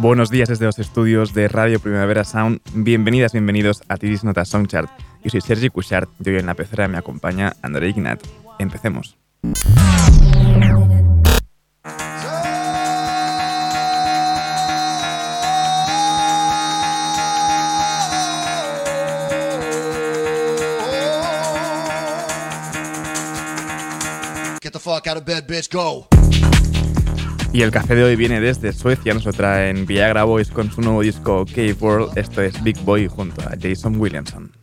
Buenos días desde los estudios de Radio Primavera Sound. Bienvenidas, bienvenidos a Tiris Nota Songchart. Yo soy Sergi Cushart y hoy en la pecera me acompaña André Ignat. Empecemos. Get the fuck out of bed, bitch, go. Y el café de hoy viene desde Suecia, nos lo traen Viagra Boys con su nuevo disco Cave World. Esto es Big Boy junto a Jason Williamson.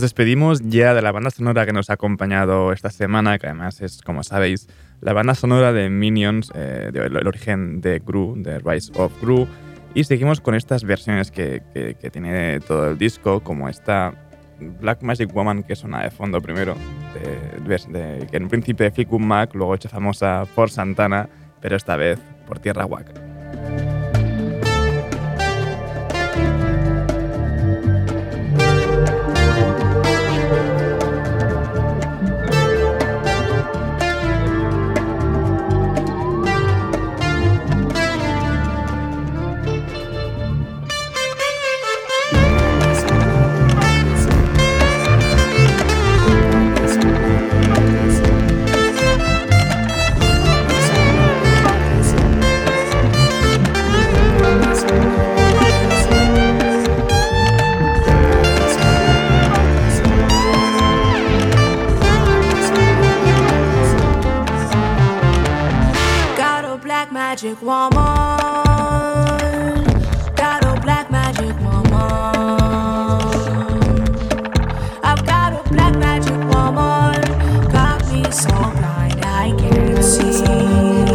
Nos despedimos ya de la banda sonora que nos ha acompañado esta semana, que además es, como sabéis, la banda sonora de Minions, eh, de, el origen de Gru, de Rise of Gru. Y seguimos con estas versiones que, que, que tiene todo el disco, como esta Black Magic Woman que suena de fondo primero, de, de, que en principio de Fleetwood Mac, luego hecha famosa por Santana, pero esta vez por Tierra Huaca. Magic woman. Got a black magic woman. I've got a black magic woman. Got me so blind I can't see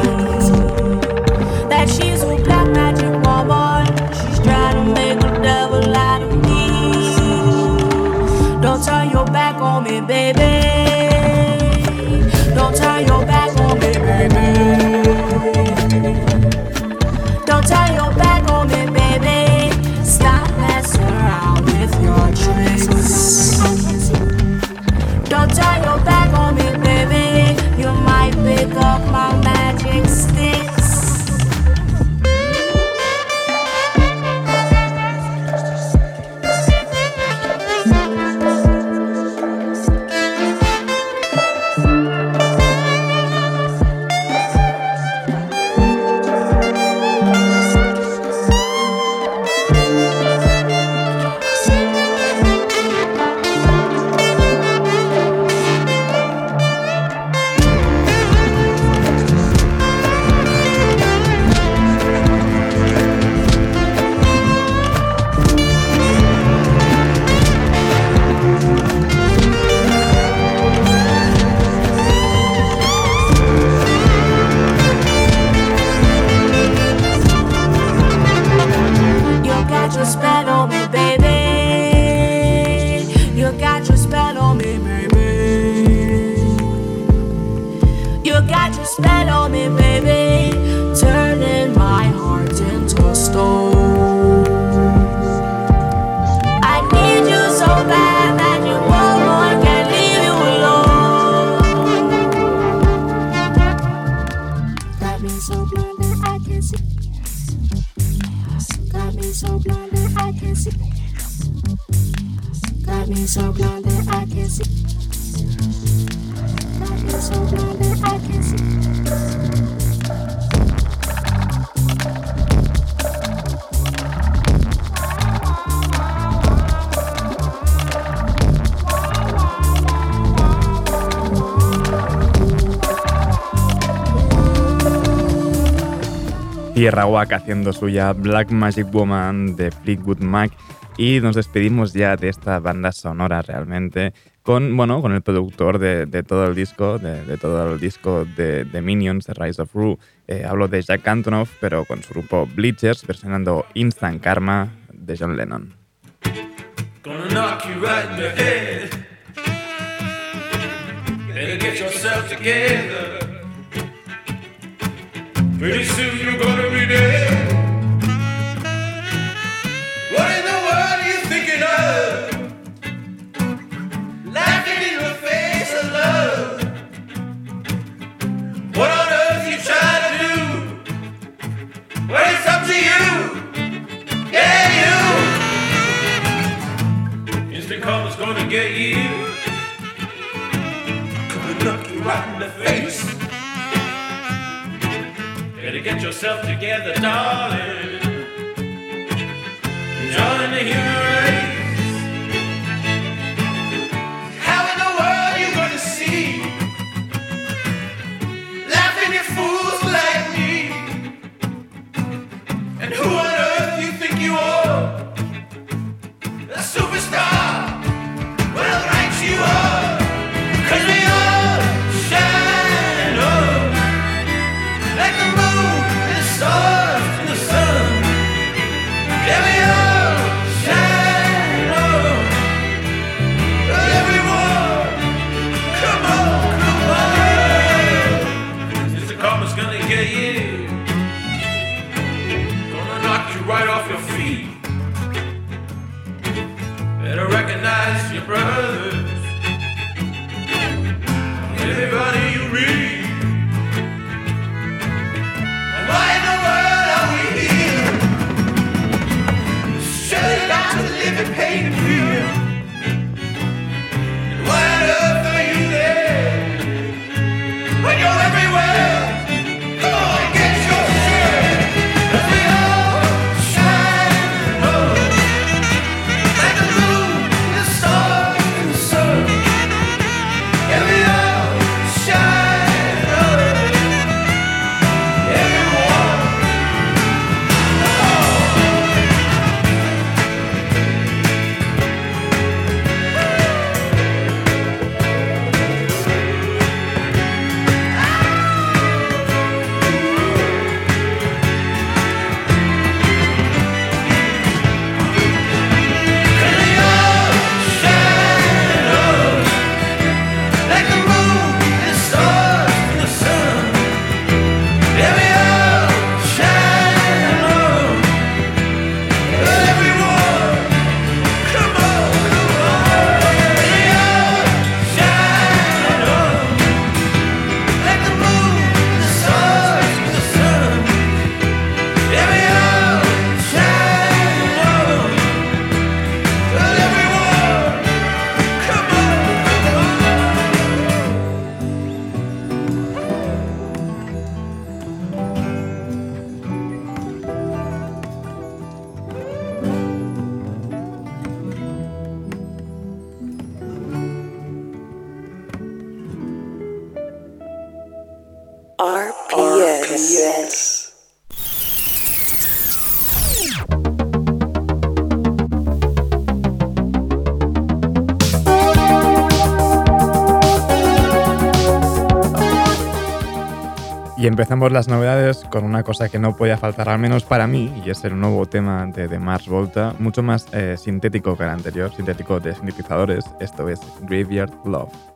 Tierra Huaca haciendo suya Black Magic Woman de Fleetwood Mac y nos despedimos ya de esta banda sonora realmente con, bueno, con el productor de, de todo el disco, de, de, todo el disco de, de Minions, The Rise of Rue. Eh, hablo de Jack Antonoff, pero con su grupo Bleachers, versionando Instant Karma de John Lennon. Gonna knock you right in the head. Better get yourself together. Pretty soon you're gonna be dead. Empezamos las novedades con una cosa que no podía faltar, al menos para mí, y es el nuevo tema de, de Mars Volta, mucho más eh, sintético que el anterior, sintético de sintetizadores. Esto es Graveyard Love.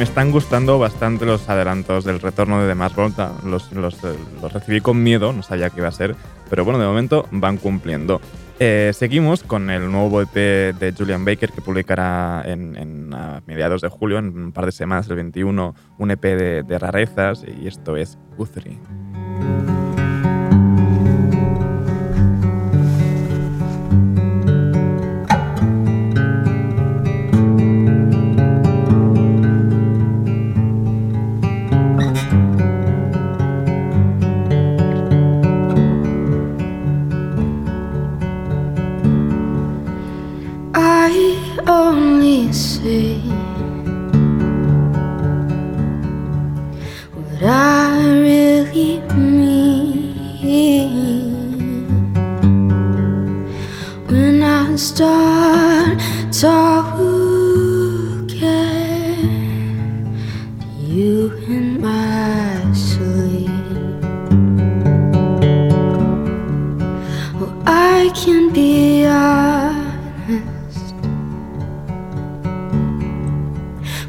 Me están gustando bastante los adelantos del retorno de The Mars Volta. Los, los, eh, los recibí con miedo, no sabía qué iba a ser, pero bueno, de momento van cumpliendo. Eh, seguimos con el nuevo EP de Julian Baker que publicará en, en, a mediados de julio, en un par de semanas, el 21, un EP de, de rarezas y esto es Guthrie.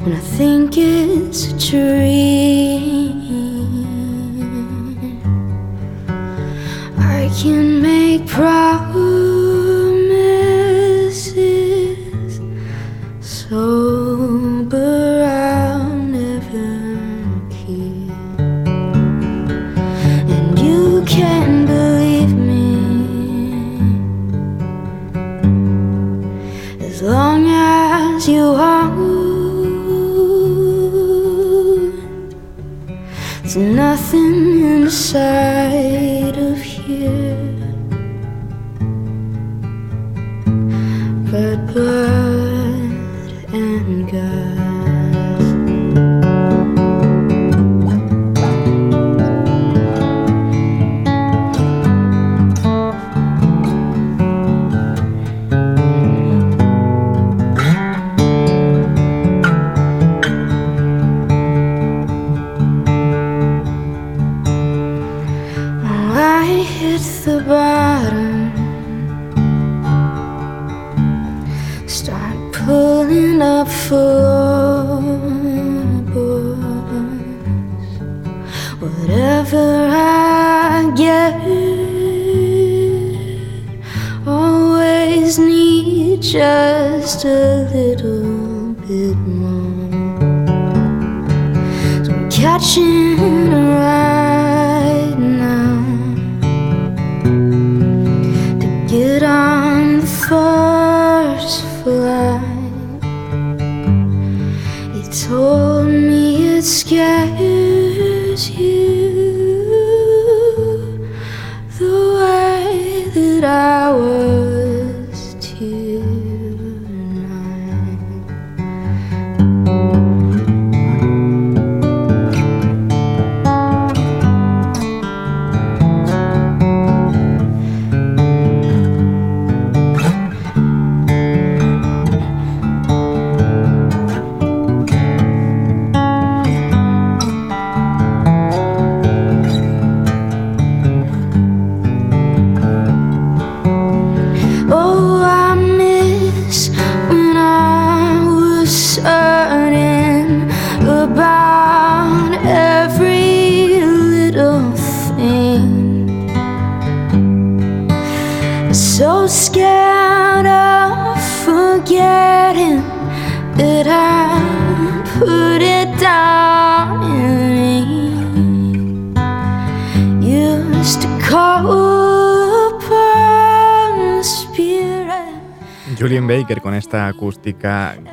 When I think it's a dream. I can make promises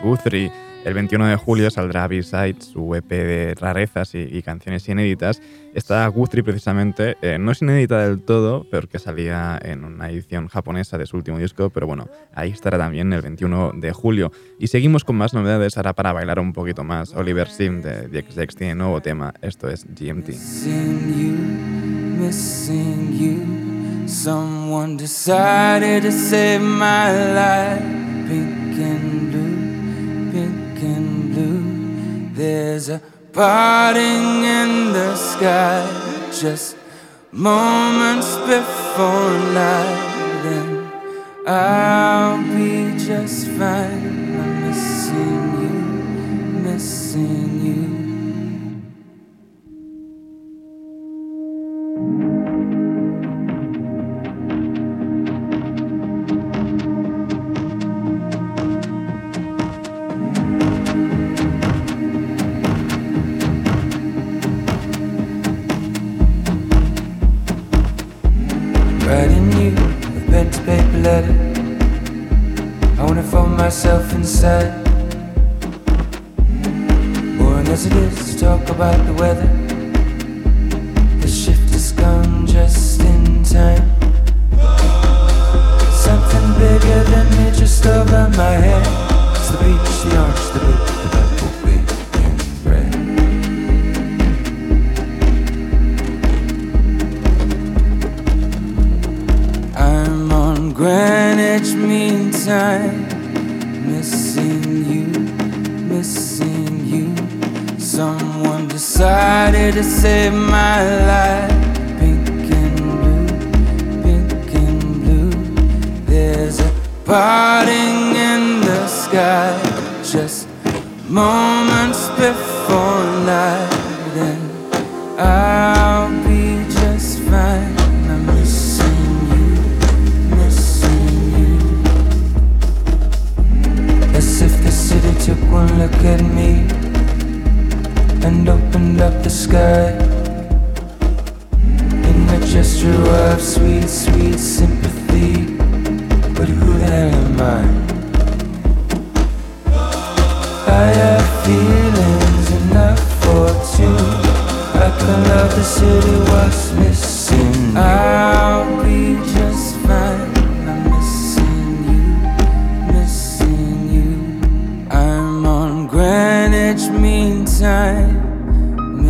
Guthrie. El 21 de julio saldrá B-Side, su EP de rarezas y, y canciones inéditas. Esta Guthrie precisamente eh, no es inédita del todo, porque salía en una edición japonesa de su último disco, pero bueno, ahí estará también el 21 de julio. Y seguimos con más novedades ahora para bailar un poquito más. Oliver Sim de DXX tiene nuevo tema, esto es GMT. Missing you, missing you. Someone decided to save my life. Pink and blue, pink and blue. There's a parting in the sky. Just moments before night, and I'll be just fine. I'm missing you, missing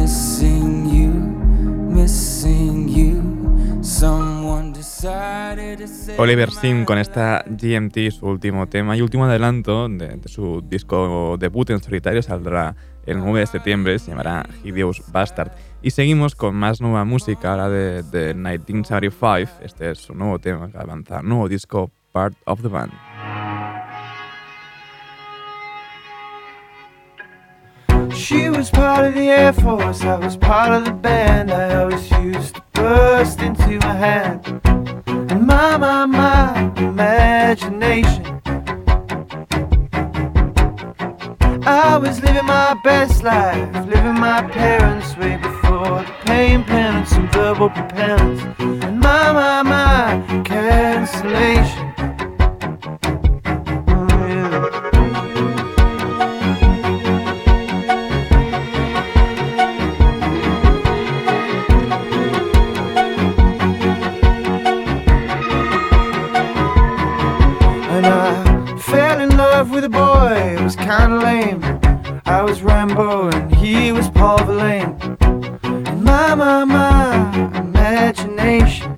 missing you, missing you. Someone decided to say Oliver Sim con esta GMT, su último tema y último adelanto de, de su disco debut en solitario, saldrá el 9 de septiembre, se llamará Hideous Bastard. Y seguimos con más nueva música, ahora de, de 1975, este es su nuevo tema que avanza, nuevo disco, Part of the Band. She was part of the Air Force, I was part of the band. I always used to burst into my hand. And my, my, my imagination. I was living my best life, living my parents' way before the pain, penance, and verbal propellants. And my, my, my cancellation. With a boy, it was kinda lame. I was Rambo and he was Paul Verlaine. And my, my, my imagination.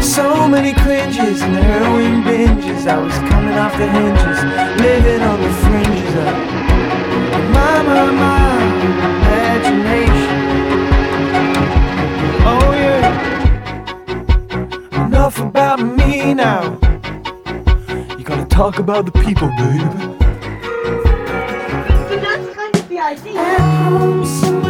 So many cringes and heroin binges. I was coming off the hinges, living on the fringes of my, my, my imagination. Oh yeah. Enough about me now. You gotta talk about the people, baby. But that's kind of the idea.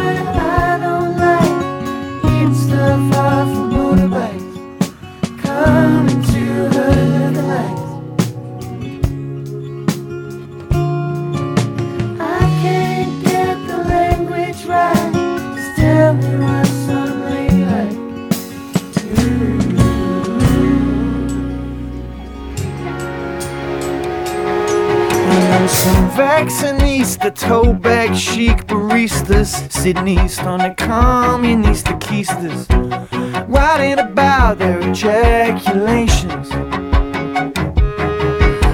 Vaccinista, toe bag chic baristas, sitting east on the communist keisters, writing about their ejaculations.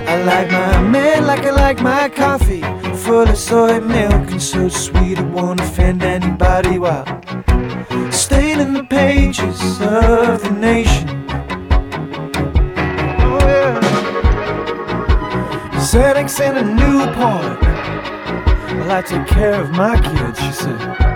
I like my man like I like my coffee, full of soy milk and so sweet it won't offend anybody while staining the pages of the nation. Oh, yeah. Xanax and a Newport. Well, I take care of my kids, she said.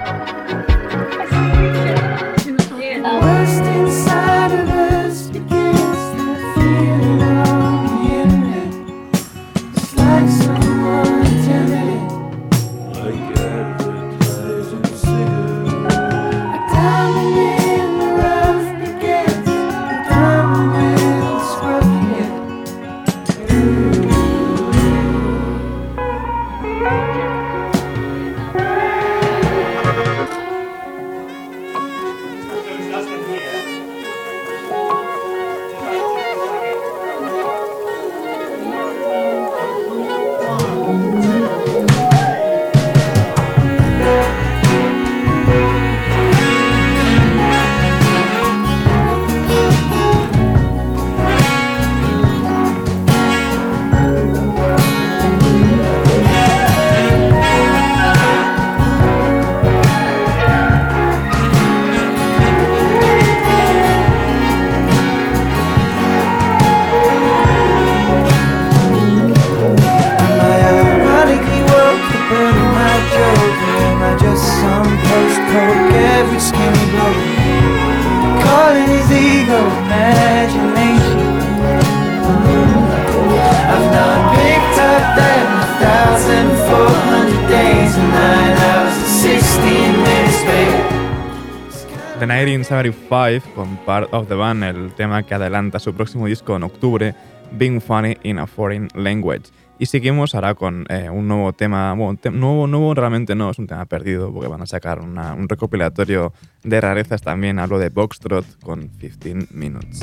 1975 con Part of the Band, el tema que adelanta su próximo disco en octubre, Being Funny in a Foreign Language. Y seguimos ahora con eh, un nuevo tema, bueno, te- nuevo, nuevo realmente no, es un tema perdido porque van a sacar una- un recopilatorio de rarezas también, hablo de Boxtrot con 15 Minutes.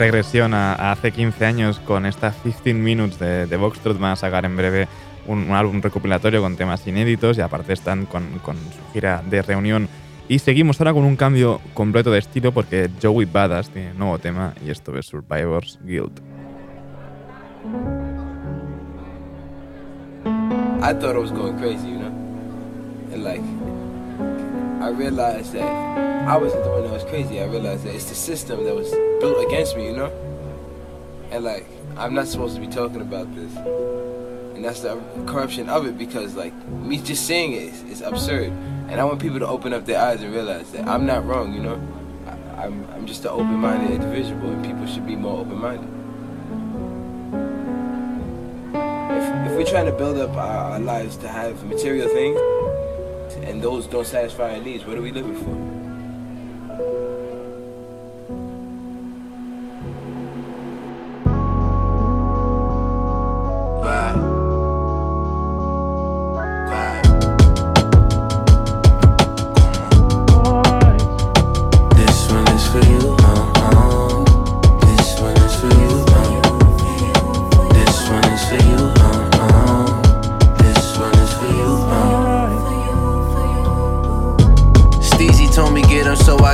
Regresión a, hace 15 años con esta 15 Minutes de, de Boxtrot. Van a sacar en breve un, álbum recopilatorio con temas inéditos y aparte están con, su gira de reunión. Y seguimos ahora con un cambio completo de estilo porque Joey Badass tiene nuevo tema y esto es Survivor's Guild. I thought I was going crazy, you know? And I realized that I wasn't the one that was crazy. I realized that it's the system that was built against me, you know? And like, I'm not supposed to be talking about this. And that's the corruption of it because like, me just saying it is, absurd. And I want people to open up their eyes and realize that I'm not wrong, you know? I, I'm, I'm just an open-minded individual and people should be more open-minded. if, if we're trying to build up our, our lives to have material things and those don't satisfy our needs, what are we living for?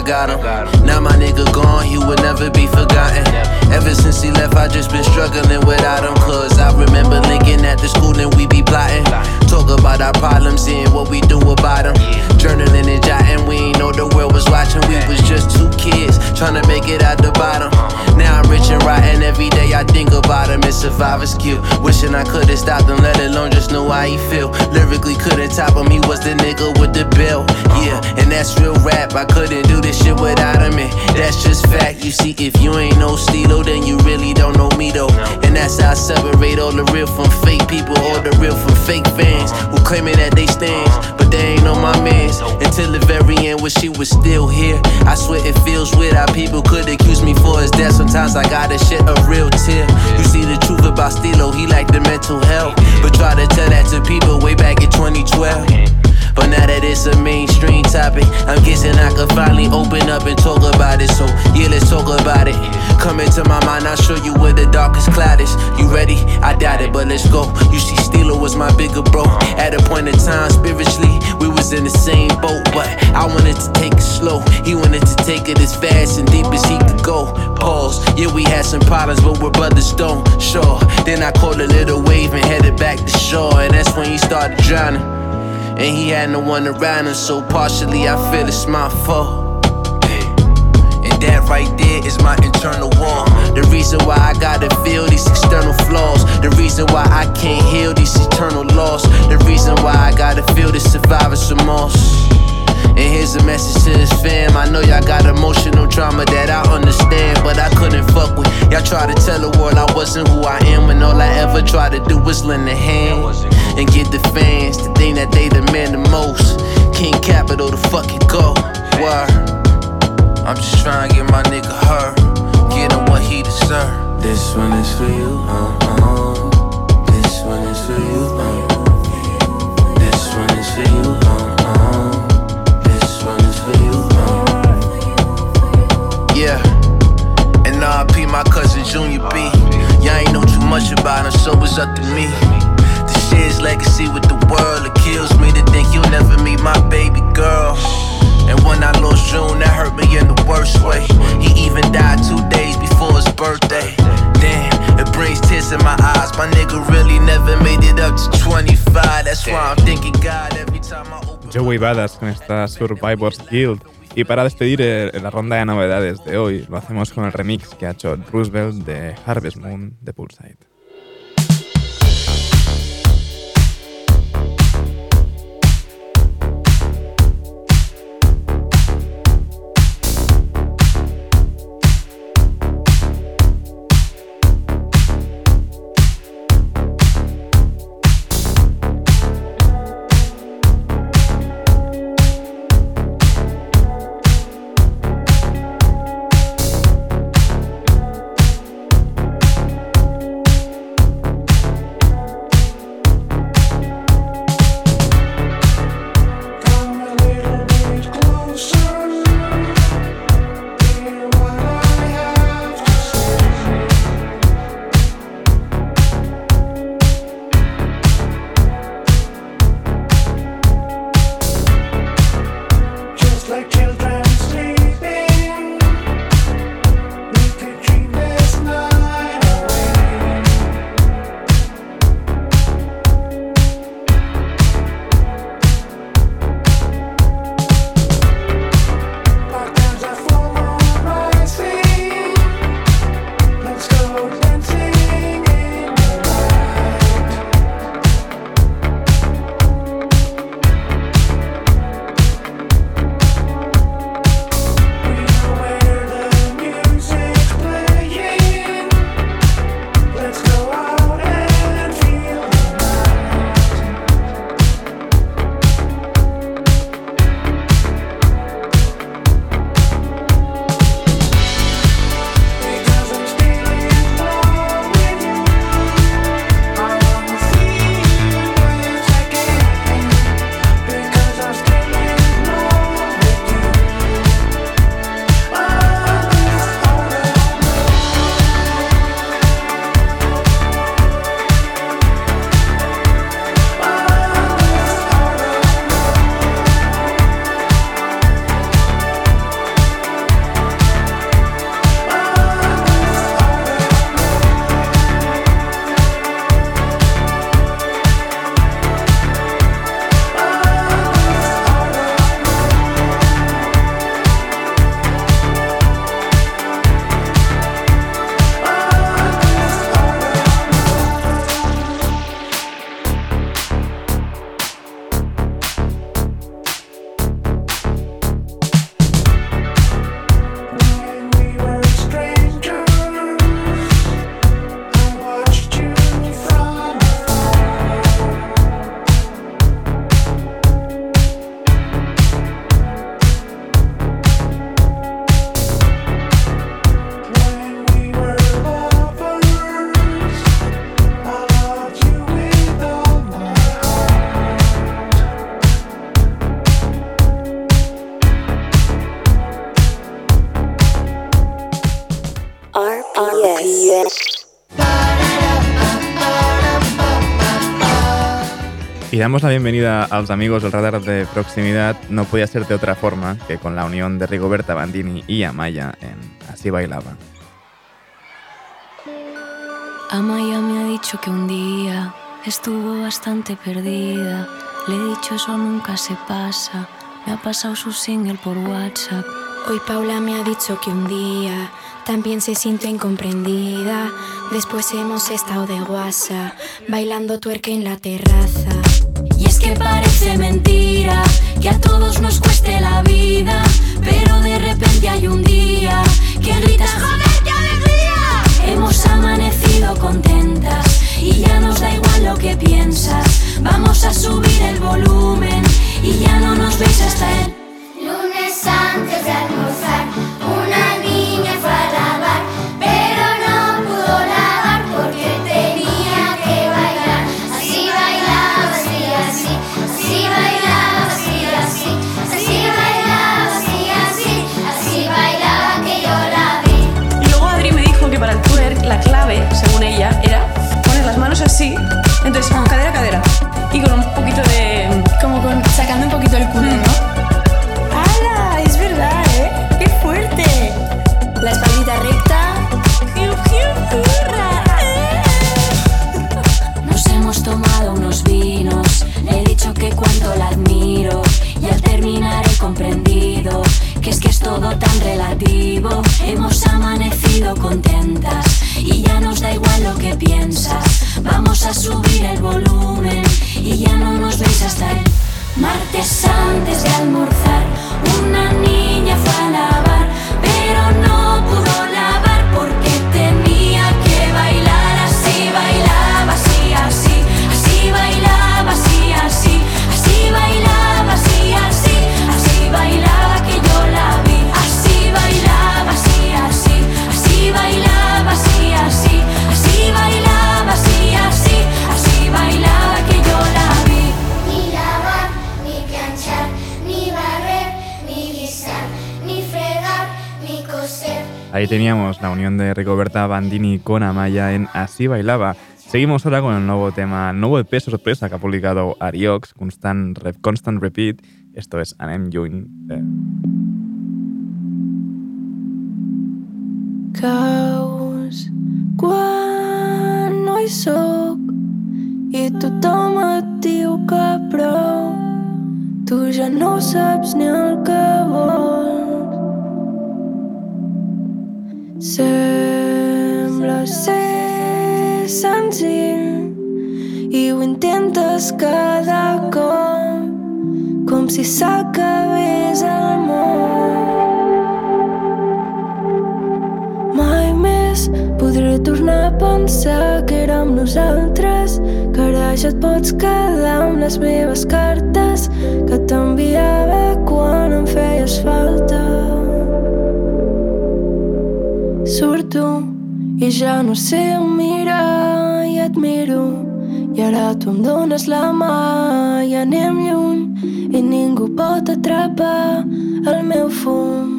Got him. Now my nigga gone, he will never be forgotten. Ever since he left, I just been struggling without him. Cause I remember linking at the school and we be plotting. Talk about our problems, seeing what we do about them. Journaling and jotting, we ain't know the world was watching. We was just two kids trying to make it out the bottom. Now rich and rotten, every day I think about him. It's survivor's guilt. Wishing I could've stopped him, let alone just know how he feel. Lyrically couldn't top him, he was the nigga with the bill. Yeah, and that's real rap. I couldn't do this shit without him, and that's just fact. You see, if you ain't no Stilo, then you really don't know me though. And that's how I separate all the real from fake people, all the real from fake fans who claiming that they stands, but they ain't on my mans. Until the very end, when she was still here. I swear it feels weird how people could accuse me for his death. Sometimes I gotta shed a real tear. You see the truth about Stilo, he like the mental health. But try to tell that to people way back in 2012. But now that it's a mainstream topic, I'm guessing I could finally open up and talk about it. So, yeah, let's talk about it. Come into my mind, I'll show you where the darkest cloud is. You ready? I doubt it, but let's go. You see, Steeler was my bigger bro. At a point in time, spiritually, we was in the same boat. But I wanted to take it slow. He wanted to take it as fast and deep as he could go. Pause. Yeah, we had some problems, but we're brothers, don't. Sure. Then I caught a little wave and headed back to shore. And that's when he started drowning. And he had no one around him, so partially I feel it's my fault. And that right there is my internal war. The reason why I gotta feel these external flaws. The reason why I can't heal these eternal loss. The reason why I gotta feel this survivor's remorse. And here's a message to his fam. I know y'all got emotional trauma that I understand, but I couldn't fuck with. Y'all try to tell the world I wasn't who I am when all I ever tried to do was lend a hand and get the fans to think that they demand the most. King Capital to fucking go. Word. I'm just trying to get my nigga her, get him what he deserve. This one is for you, uh Con esta Survivors Guild. Y para despedir eh, la ronda de novedades de hoy, lo hacemos con el remix que ha hecho Roosevelt de Harvest Moon de Poolside. Y damos la bienvenida a los amigos del radar de proximidad. No podía ser de otra forma que con la unión de Rigoberta Bandini y Amaya en Así Bailaba. Amaya me ha dicho que un día estuvo bastante perdida. Le he dicho eso nunca se pasa. Me ha pasado su single por WhatsApp. Hoy Paula me ha dicho que un día también se siente incomprendida. Después hemos estado de guasa, bailando tuerca en la terraza. Y es que parece mentira que a todos nos cueste la vida. Pero de repente hay un día que gritas ¡Joder, qué alegría! Hemos amanecido contentas y ya nos da igual lo que piensas. Vamos a subir el volumen y ya no nos veis hasta el Lunes antes de almorzar, entonces cadera cadera y con un poquito de... Como con, sacando un poquito el culo, ¿no? ¡Hala! Es verdad, ¿eh? ¡Qué fuerte! La espaldita recta. Nos hemos tomado unos vinos, le he dicho que cuánto la admiro y al terminar he comprendido que es que es todo tan relativo. Hemos amanecido contentas da igual lo que piensas. Vamos a subir el volumen y ya no nos veis hasta el martes antes de almorzar. Ahí teníamos la unión de Rigoberta Bandini con Amaya en Así Bailaba. Seguimos ahora con el nuevo tema, el nuevo EP sorpresa que ha publicado Ariox, Constant, Re- Constant Repeat. Esto es Anem. Eh, Caus quan no hi i tothom et diu que prou tu no saps ni el que sembla ser senzill i ho intentes cada cop com si s'acabés el món Mai més podré tornar a pensar que érem nosaltres, que ara ja et pots quedar amb les meves cartes que t'enviava quan em feies falta. Surto i ja no sé on mirar i et miro i ara tu em dones la mà i anem lluny i ningú pot atrapar el meu fum.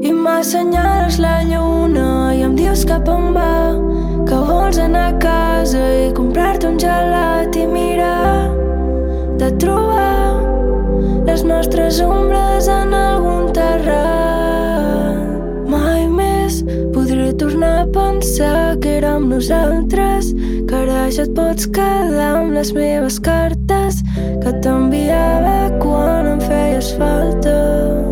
I m'assenyales la lluna i em dius cap on va que vols anar a casa i comprar-te un gelat i mirar de trobar les nostres ombres en pensar que érem nosaltres que ara ja et pots quedar amb les meves cartes que t'enviava quan em feies falta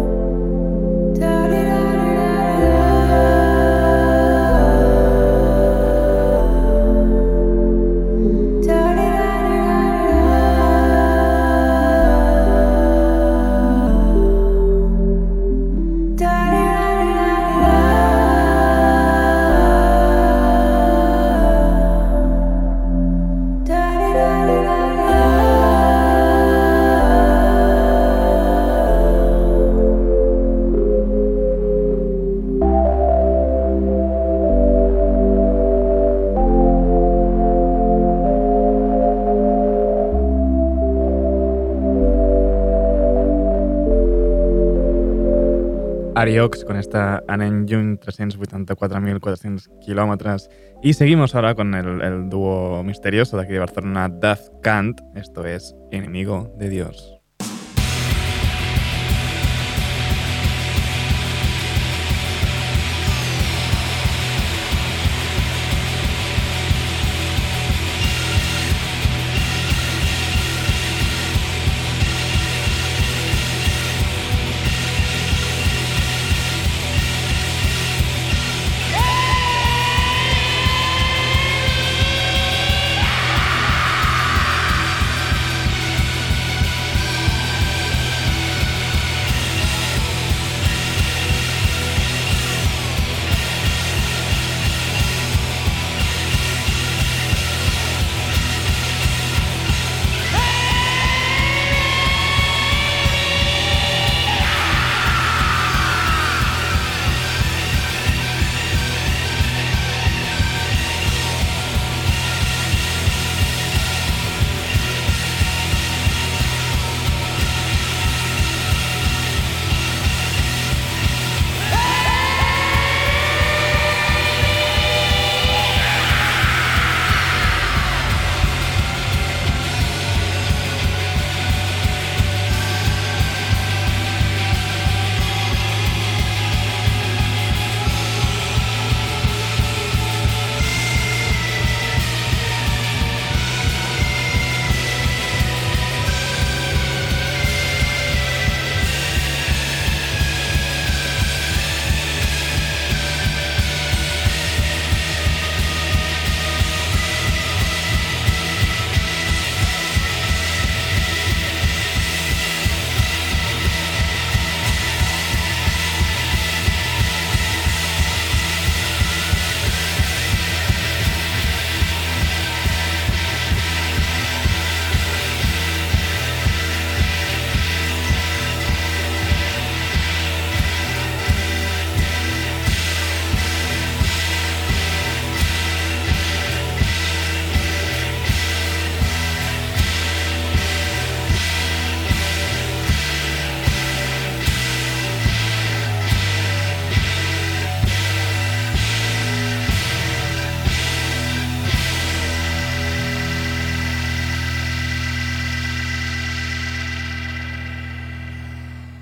Ariox con esta Anenjun 384.400 kilómetros. Y seguimos ahora con el, el dúo misterioso de aquí de Barcelona, Daft Kant. Esto es Enemigo de Dios.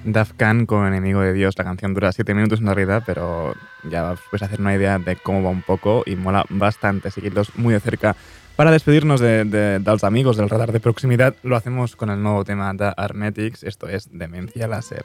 Daft Khan con Enemigo de Dios. La canción dura 7 minutos en realidad, pero ya os puedes hacer una idea de cómo va un poco y mola bastante seguirlos muy de cerca. Para despedirnos de, de, de los amigos del radar de proximidad, lo hacemos con el nuevo tema de Armetics, esto es Demencia Láser.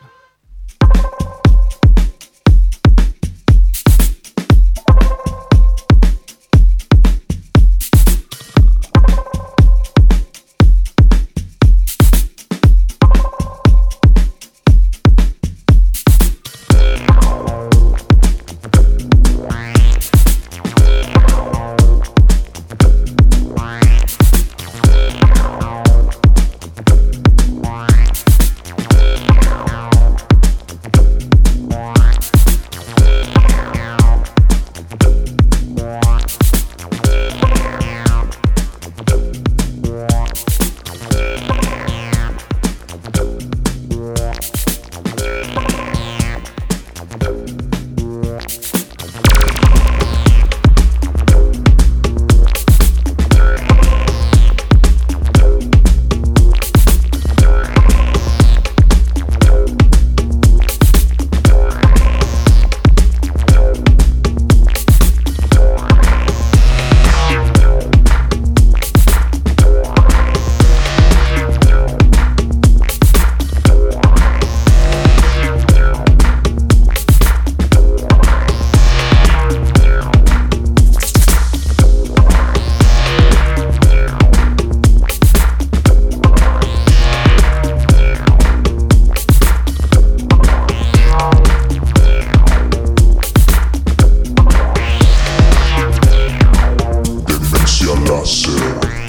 Sure.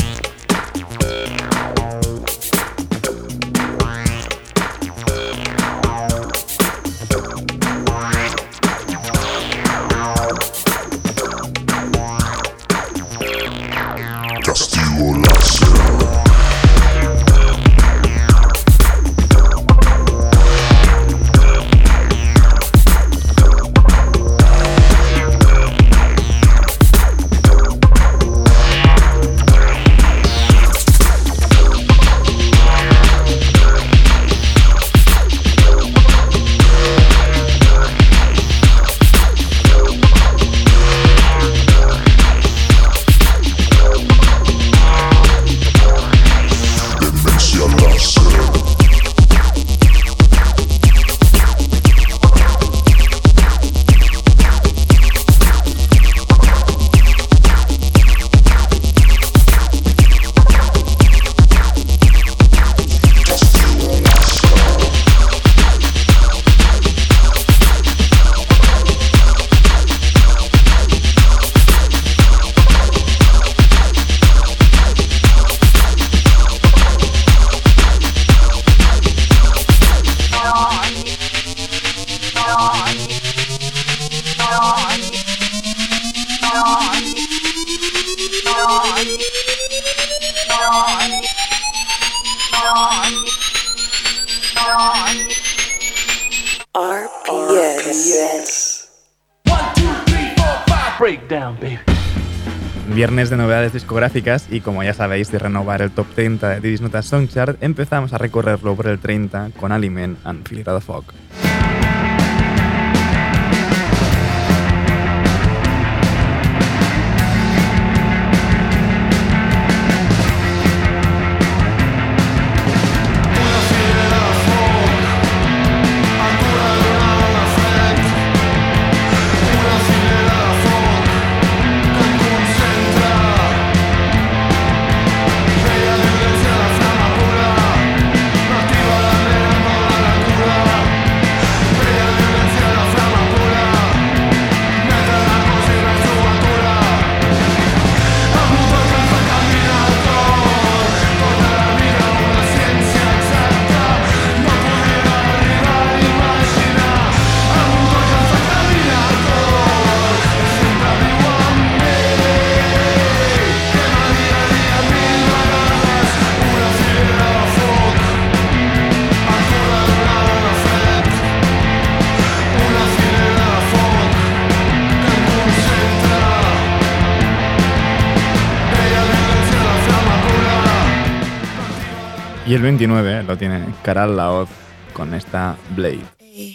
Discográficas y como ya sabéis de renovar el top 30 de Diddy's Notas Songchart, empezamos a recorrerlo por el 30 con Aliment and Out of Fog. Y el 29 lo tiene Caral Laoz con esta Blade.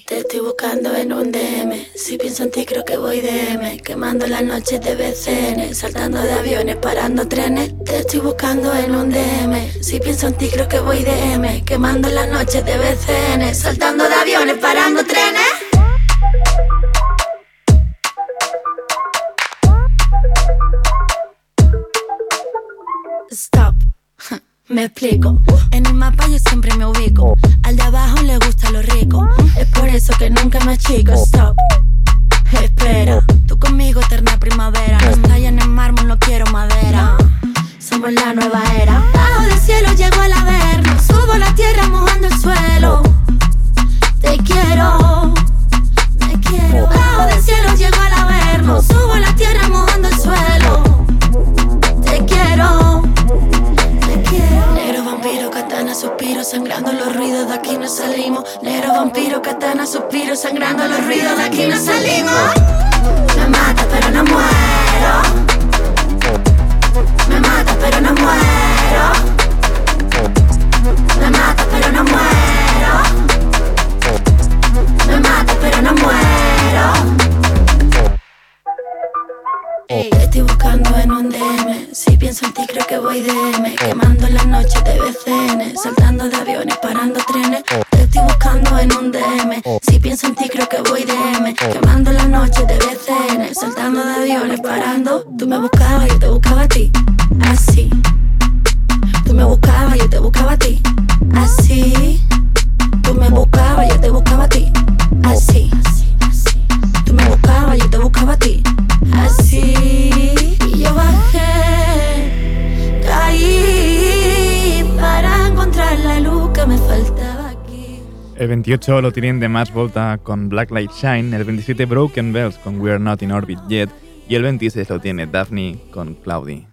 Te estoy buscando en un DM. Si pienso en ti, creo que voy DM. Quemando las noches de BCN. Saltando de aviones, parando trenes. Te estoy buscando en un DM. Si pienso en ti, creo que voy DM. Quemando las noches de BCN. Saltando de aviones, parando trenes. Me explico. En el mapa yo siempre me ubico. Al de abajo le gusta lo rico. Es por eso que nunca me achico. Stop. Espera. Tú conmigo eterna primavera. No estalla en el mármol, no quiero madera. Somos la nueva era. Bajo del cielo llego al averno. Subo la tierra mojando el suelo. Te quiero. Sangrando los ruidos de aquí no salimos. Negro vampiro, katana, suspiro, sangrando los ruidos de aquí no salimos. Me mata pero no muero. Me mata pero no muero. Me mata pero no muero. Me mata pero no muero. Te estoy buscando en un DM. Si pienso en ti, creo que voy DM. Quemando las noches de BCN. 28 lo tienen de más Volta con Black Light Shine, el 27 Broken Bells con We're Not in Orbit Yet y el 26 lo tiene Daphne con Cloudy.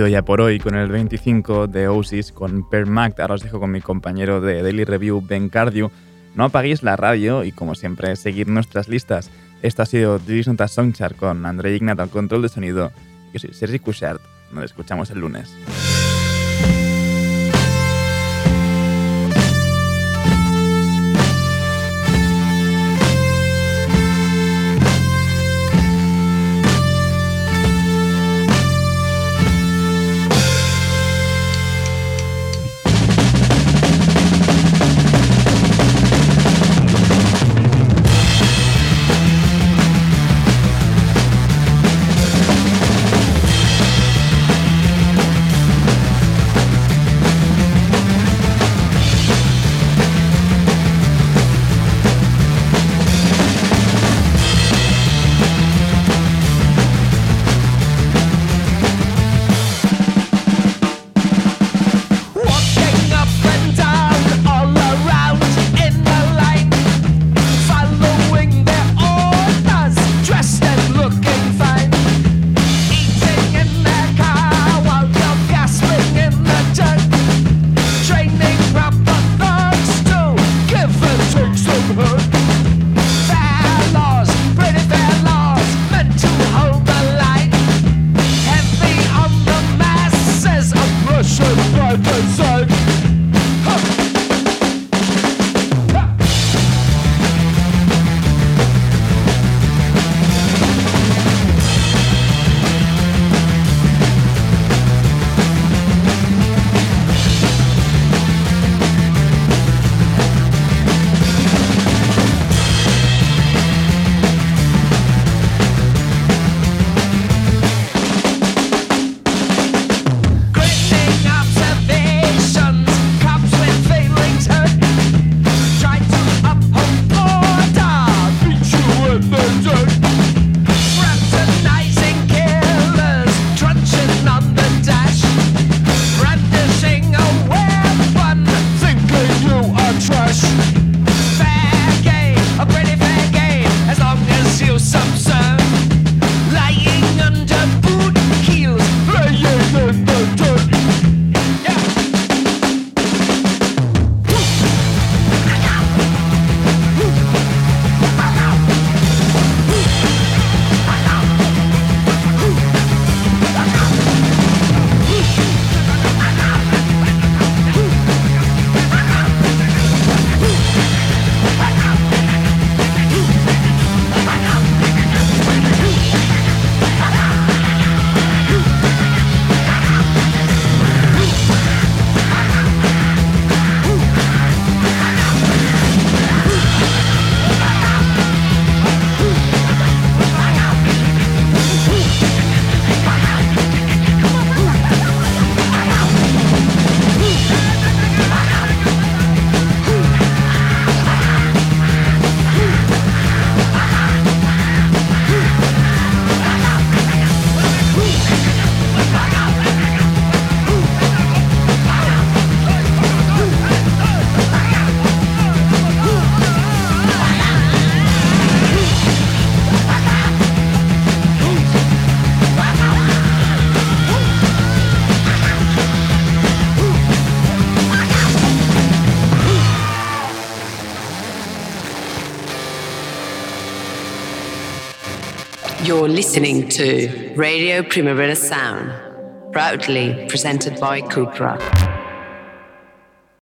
Despido ya por hoy con el 25 de Oasis con Per Mac. Ahora os dejo con mi compañero de Daily Review, Ben Cardio. No apaguéis la radio y, como siempre, seguid nuestras listas. Esto ha sido Division Songchart con André Ignat al control de sonido. Yo soy Sergi Cushart. Nos escuchamos el lunes. You're listening to Radio Primavera Sound, proudly presented by Cupra.